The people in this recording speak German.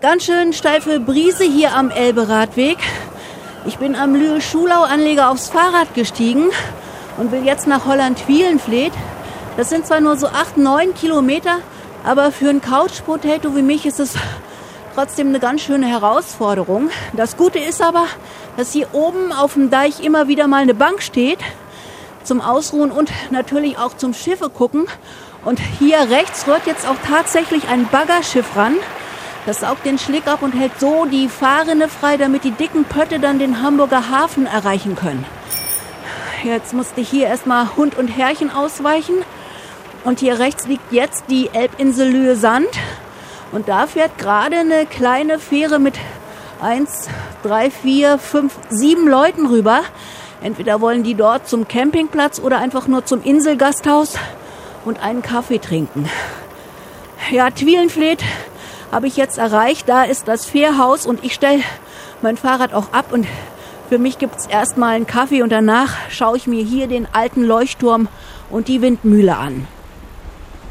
Ganz schön steife Brise hier am Elbe-Radweg. Ich bin am Lühe-Schulau-Anleger aufs Fahrrad gestiegen und will jetzt nach Holland-Wielenfleet. Das sind zwar nur so acht, neun Kilometer, aber für einen Couch-Potato wie mich ist es trotzdem eine ganz schöne Herausforderung. Das Gute ist aber, dass hier oben auf dem Deich immer wieder mal eine Bank steht zum Ausruhen und natürlich auch zum Schiffe gucken. Und hier rechts rührt jetzt auch tatsächlich ein Baggerschiff ran. Das saugt den Schlick ab und hält so die Fahrrinne frei, damit die dicken Pötte dann den Hamburger Hafen erreichen können. Jetzt musste hier erstmal Hund und Herrchen ausweichen. Und hier rechts liegt jetzt die Elbinsel Lühe Sand. Und da fährt gerade eine kleine Fähre mit eins, drei, vier, fünf, sieben Leuten rüber. Entweder wollen die dort zum Campingplatz oder einfach nur zum Inselgasthaus und einen Kaffee trinken. Ja, Twielenfleet habe ich jetzt erreicht. Da ist das Fährhaus und ich stelle mein Fahrrad auch ab und für mich gibt's erstmal einen Kaffee und danach schaue ich mir hier den alten Leuchtturm und die Windmühle an.